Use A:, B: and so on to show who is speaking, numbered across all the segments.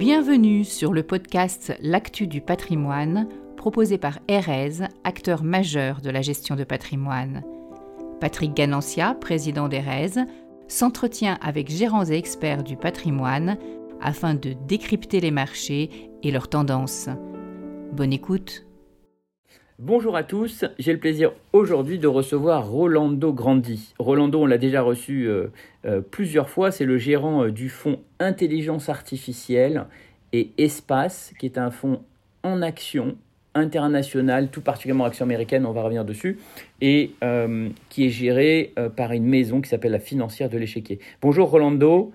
A: Bienvenue sur le podcast L'actu du patrimoine, proposé par Erez, acteur majeur de la gestion de patrimoine. Patrick Ganancia, président d'Erez, s'entretient avec gérants et experts du patrimoine afin de décrypter les marchés et leurs tendances. Bonne écoute.
B: Bonjour à tous, j'ai le plaisir aujourd'hui de recevoir Rolando Grandi. Rolando, on l'a déjà reçu euh, euh, plusieurs fois, c'est le gérant euh, du fonds Intelligence Artificielle et Espace, qui est un fonds en action international, tout particulièrement action américaine, on va revenir dessus, et qui est géré par une maison qui s'appelle la financière de l'échiquier. Bonjour Rolando.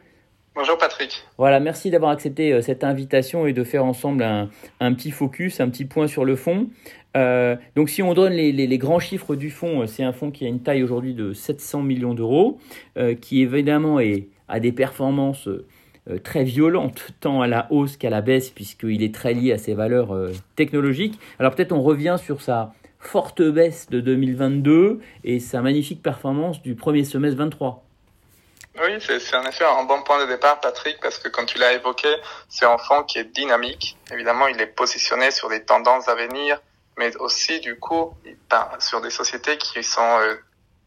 C: Bonjour Patrick.
B: Voilà, merci d'avoir accepté cette invitation et de faire ensemble un, un, petit focus, un petit point sur le fond. Euh, donc si on donne les, grands chiffres du fonds, euh, c'est un fonds qui a une taille aujourd'hui de 700 millions d'euros, euh, qui évidemment a des performances très violentes, tant à la hausse qu'à la baisse, puisqu'il est très lié à ses valeurs technologiques. Alors peut-être on revient sur sa forte baisse de 2022 et sa magnifique performance du premier semestre 23.
C: Oui, c'est en effet un bon point de départ, Patrick, parce que comme tu l'as évoqué, c'est un fonds qui est dynamique. Évidemment, il est positionné sur des tendances à venir, mais aussi du coup sur des sociétés qui sont euh,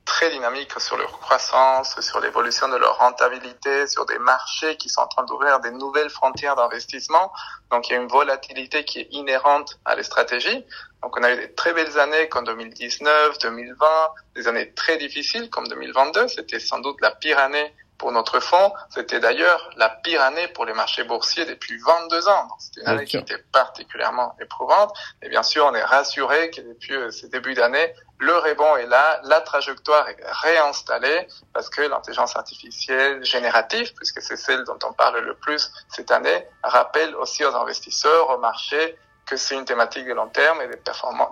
C: très dynamiques sur leur croissance, sur l'évolution de leur rentabilité, sur des marchés qui sont en train d'ouvrir des nouvelles frontières d'investissement. Donc il y a une volatilité qui est inhérente à les stratégies. Donc on a eu des très belles années comme 2019, 2020, des années très difficiles comme 2022. C'était sans doute la pire année pour notre fonds. C'était d'ailleurs la pire année pour les marchés boursiers depuis 22 ans. C'était une année qui était particulièrement éprouvante. Et bien sûr, on est rassuré que depuis euh, ces débuts d'année, le rebond est là, la trajectoire est réinstallée parce que l'intelligence artificielle générative, puisque c'est celle dont on parle le plus cette année, rappelle aussi aux investisseurs, au marché, que c'est une thématique de long terme et des,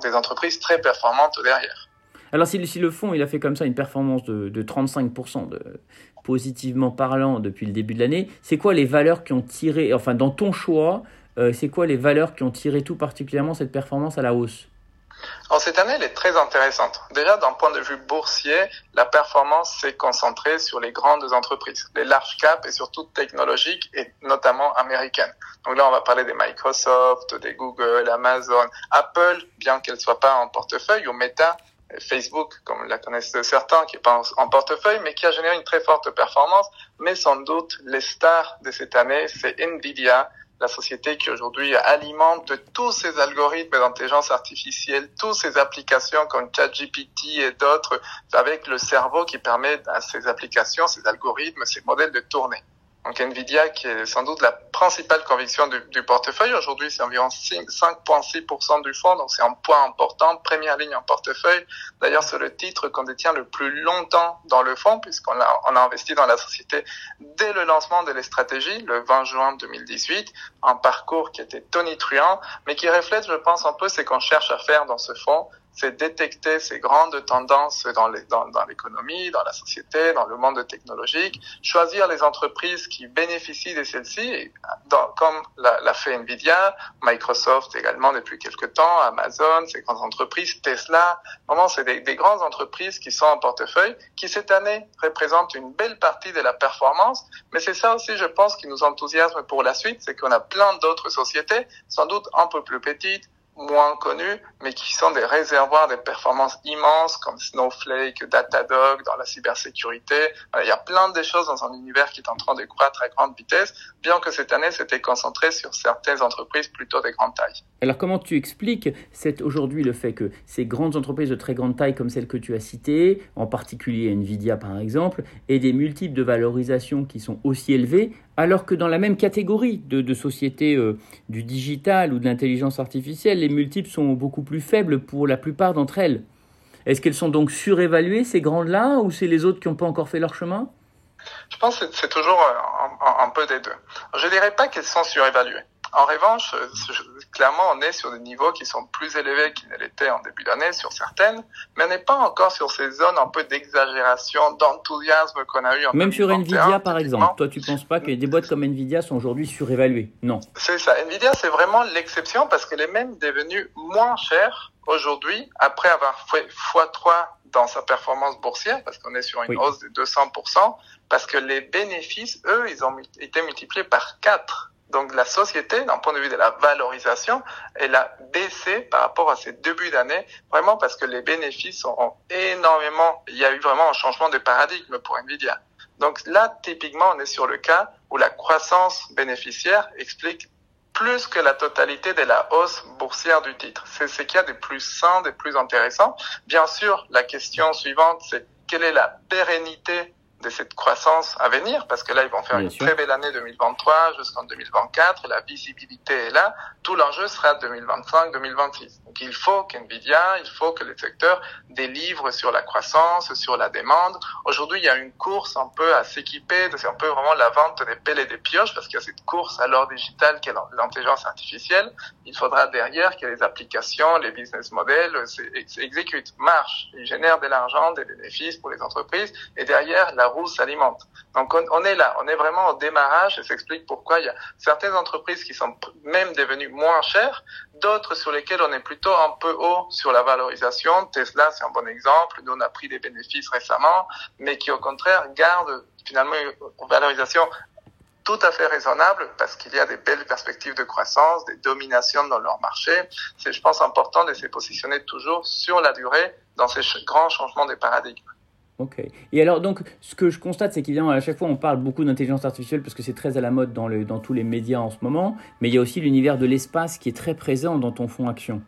C: des entreprises très performantes derrière.
B: Alors si, le fonds il a fait comme ça une performance de, de 35% de, positivement parlant depuis le début de l'année, c'est quoi les valeurs qui ont tiré, enfin dans ton choix, euh, c'est quoi les valeurs qui ont tiré tout particulièrement cette performance à la hausse?
C: Alors cette année, elle est très intéressante. Déjà, d'un point de vue boursier, la performance s'est concentrée sur les grandes entreprises, les large caps et surtout technologiques et notamment américaines. Donc là, on va parler des Microsoft, des Google, Amazon, Apple, bien qu'elle soit pas en portefeuille, ou Meta, Facebook, comme la connaissent certains, qui est pas en portefeuille, mais qui a généré une très forte performance. Mais sans doute, les stars de cette année, c'est Nvidia, la société qui aujourd'hui alimente tous ces algorithmes d'intelligence artificielle, toutes ces applications comme ChatGPT et d'autres, avec le cerveau qui permet à ces applications, ces algorithmes, ces modèles de tourner. Donc Nvidia, qui est sans doute la principale conviction du, portefeuille, aujourd'hui c'est environ 5,6% du fonds, donc c'est un point important, première ligne en portefeuille. D'ailleurs, c'est le titre qu'on détient le plus longtemps dans le fonds, puisqu'on a, a investi dans la société dès le lancement de les le 20 juin 2018, un parcours qui était tonitruant, mais qui reflète, je pense, un peu ce qu'on cherche à faire dans ce fonds, c'est détecter ces grandes tendances dans l'économie, dans, dans la société, dans le monde technologique, choisir les entreprises qui bénéficient de celles-ci, comme l'a, fait Nvidia, Microsoft également depuis quelques temps, Amazon, ces grandes entreprises, Tesla. Vraiment, c'est des, des grandes entreprises qui sont en portefeuille, qui cette année représentent une belle partie de la performance. Mais c'est ça aussi, je pense, qui nous enthousiasme pour la suite, c'est qu'on a plein d'autres sociétés, sans doute un peu plus petites, moins connus, mais qui sont des réservoirs de performances immenses comme Snowflake, Datadog dans la cybersécurité. Il y a plein de choses dans un univers qui est en train de croître à grande vitesse, bien que cette année c'était concentré sur certaines entreprises plutôt de grande taille.
B: Alors comment tu expliques aujourd'hui le fait que ces grandes entreprises de très grande taille comme celles que tu as citées, en particulier Nvidia par exemple, aient des multiples de valorisation qui sont aussi élevés alors que dans la même catégorie de, sociétés euh, du digital ou de l'intelligence artificielle, les multiples sont beaucoup plus faibles pour la plupart d'entre elles. Est-ce qu'elles sont donc surévaluées, ces grandes-là, ou c'est les autres qui n'ont pas encore fait leur chemin?
C: Je pense que c'est toujours un, un, peu des deux. Je ne dirais pas qu'elles sont surévaluées. En revanche, clairement, on est sur des niveaux qui sont plus élevés qu'ils ne l'étaient en début d'année sur certaines, mais on n'est pas encore sur ces zones un peu d'exagération, d'enthousiasme qu'on a eu en
B: Même sur Nvidia, par exemple. Toi, tu ne penses pas que des boîtes comme Nvidia sont aujourd'hui surévaluées? Non.
C: C'est ça. Nvidia, c'est vraiment l'exception parce qu'elle est même devenue moins chère aujourd'hui après avoir fait x3 dans sa performance boursière parce qu'on est sur une hausse de 200%, parce que les bénéfices, eux, ils ont été multipliés par 4 Donc la société, d'un point de vue de la valorisation, elle a baissé par rapport à ses débuts d'année, vraiment parce que les bénéfices ont énormément, il y a eu vraiment un changement de paradigme pour Nvidia. Donc là, typiquement, on est sur le cas où la croissance bénéficiaire explique plus que la totalité de la hausse boursière du titre. C'est ce qu'il y a de plus sain, de plus intéressant. Bien sûr, la question suivante, c'est quelle est la pérennité de cette croissance à venir, parce que là, ils vont faire une très belle année 2023 jusqu'en 2024, la visibilité est là, tout l'enjeu sera 2025-2026. Donc il faut qu'NVIDIA, il faut que les secteurs délivrent sur la croissance, sur la demande. Aujourd'hui, il y a une course un peu à s'équiper, c'est un peu vraiment la vente des pelles et des pioches, parce qu'il y a cette course à l'or digital qui est l'intelligence artificielle. Il faudra derrière que les applications, les business models s'exécutent, marchent, ils génèrent de l'argent, des bénéfices pour les entreprises, et derrière, la roue s'alimente. Donc on, est là, on est vraiment au démarrage et s'explique pourquoi il y a certaines entreprises qui sont même devenues moins chères, d'autres sur lesquelles on est plutôt un peu haut sur la valorisation. Tesla, c'est un bon exemple. Nous, on a pris des bénéfices récemment, mais qui au contraire gardent finalement une valorisation tout à fait raisonnable parce qu'il y a des belles perspectives de croissance, des dominations dans leur marché. C'est, je pense, important de se positionner toujours sur la durée dans ces grands changements de paradigmes.
B: Ok. Et alors, donc, ce que je constate, c'est qu'évidemment, à chaque fois, on parle beaucoup d'intelligence artificielle parce que c'est très à la mode dans, le, dans tous les médias en ce moment, mais il y a aussi l'univers de l'espace qui est très présent dans ton fonds action.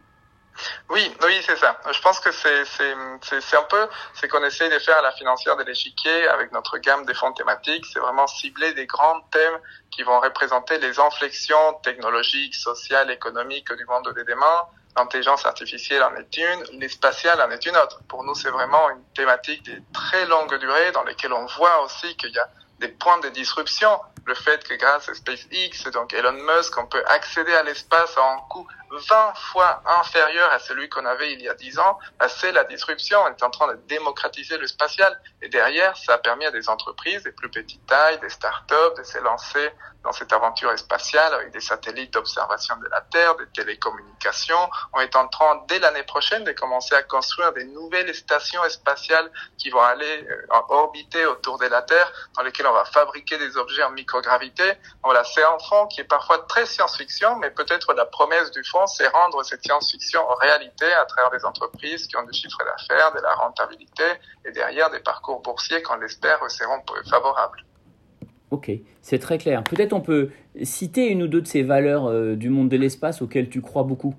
C: Oui, oui, c'est ça. Je pense que c'est c'est un peu ce qu'on essaie de faire à la financière de l'échiquier avec notre gamme des fonds thématiques. C'est vraiment cibler des grands thèmes qui vont représenter les inflexions technologiques, sociales, économiques du monde de demain l'intelligence artificielle en est une, l'espacial en est une autre. Pour nous, c'est vraiment une thématique de très longue durée dans laquelle on voit aussi qu'il y a des points de disruption. Le fait que grâce à SpaceX, donc Elon Musk, on peut accéder à l'espace à un coût 20 fois inférieur à celui qu'on avait il y a 10 ans, bah, c'est la disruption. On est en train de démocratiser le spatial. Et derrière, ça a permis à des entreprises, des plus petites tailles, des startups, de se lancer dans cette aventure spatiale avec des satellites d'observation de la Terre, des télécommunications. On est en train, dès l'année prochaine, de commencer à construire des nouvelles stations spatiales qui vont aller euh, orbiter autour de la Terre, dans lesquelles on va fabriquer des objets en microgravité. Voilà, c'est un fond qui est parfois très science-fiction, mais peut-être la promesse du fond, c'est rendre cette science-fiction en réalité à travers des entreprises qui ont des chiffres d'affaires, de la rentabilité et derrière des parcours boursiers qu'on l'espère seront favorables.
B: Ok, c'est très clair. Peut-être on peut citer une ou deux de ces valeurs euh, du monde de l'espace auxquelles tu crois beaucoup?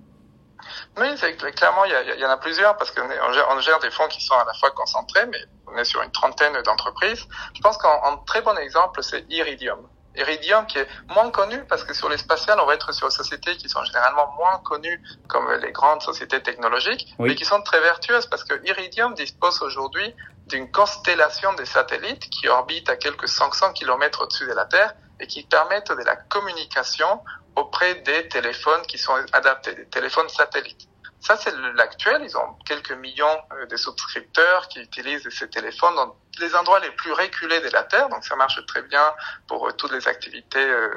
C: Oui, clairement, il y, en a plusieurs parce qu'on on gère, des fonds qui sont à la fois concentrés, mais on est sur une trentaine d'entreprises. Je pense qu'un très bon exemple, c'est Iridium. Iridium qui est moins connu parce que sur les spatiales, on va être sur des sociétés qui sont généralement moins connues comme les grandes sociétés technologiques, mais qui sont très vertueuses parce que Iridium dispose aujourd'hui d'une constellation de satellites qui orbitent à quelques 500 km au-dessus de la Terre et qui permettent de la communication auprès des téléphones qui sont adaptés, des téléphones satellites. Ça, c'est l'actuel. Ils ont quelques millions euh, de souscripteurs qui utilisent ces téléphones dans les endroits les plus reculés de la Terre. Donc, ça marche très bien pour euh, toutes les activités euh,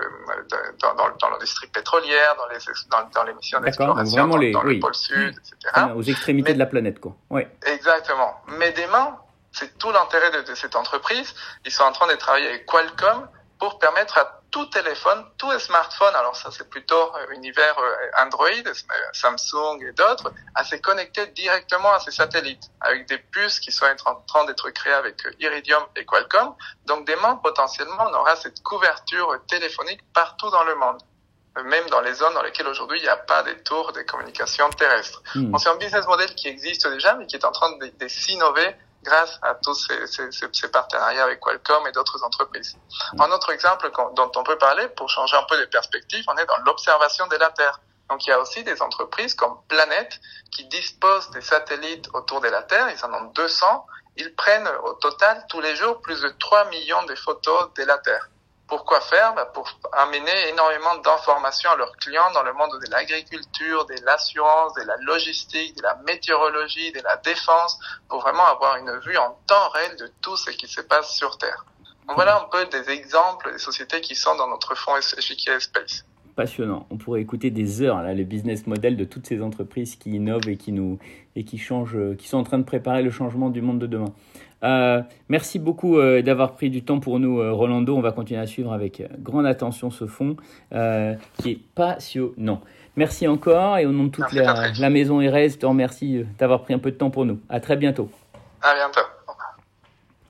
C: dans, dans, dans l'industrie pétrolière, dans les dans, dans les missions d'exploration, dans, les, le pôle sud, etc.
B: Aux extrémités de la planète, quoi.
C: Oui. Exactement. Mais demain, c'est tout l'intérêt de, de, cette entreprise. Ils sont en train de travailler avec Qualcomm pour permettre à tout téléphone, tout smartphone, alors ça c'est plutôt euh, univers euh, Android, euh, Samsung et d'autres, à se connecter directement à ces satellites avec des puces qui sont en train d'être créées avec Iridium et Qualcomm. Donc demain, potentiellement, on aura cette couverture téléphonique partout dans le monde même dans les zones dans lesquelles aujourd'hui il n'y a pas des tours de communication terrestres. Hmm. C'est un business model qui existe déjà, mais qui est en train de, de s'innover grâce à tous ces, ces, ces, partenariats avec Qualcomm et d'autres entreprises. Un autre exemple dont on peut parler pour changer un peu les perspectives, on est dans l'observation de la Terre. Donc il y a aussi des entreprises comme Planète qui disposent des satellites autour de la Terre, ils en ont 200, ils prennent au total tous les jours plus de 3 millions de photos de la Terre. Pourquoi faire bah, Pour amener énormément d'informations à leurs clients dans le monde de l'agriculture, de l'assurance, de la logistique, de la météorologie, de la défense, pour vraiment avoir une vue en temps réel de tout ce qui se passe sur Terre. Donc voilà un peu des exemples des sociétés qui sont dans notre fonds échiquier Space.
B: Passionnant. On pourrait écouter des heures là, les business models de toutes ces entreprises qui innovent et qui nous et qui changent, qui sont en train de préparer le changement du monde de demain. Euh, merci beaucoup euh, d'avoir pris du temps pour nous, euh, Rolando. On va continuer à suivre avec grande attention ce fond qui est passionnant. Merci encore et au nom de toute la, la, maison Erez, je te remercie d'avoir pris un peu de temps pour nous. À très bientôt.
C: À bientôt.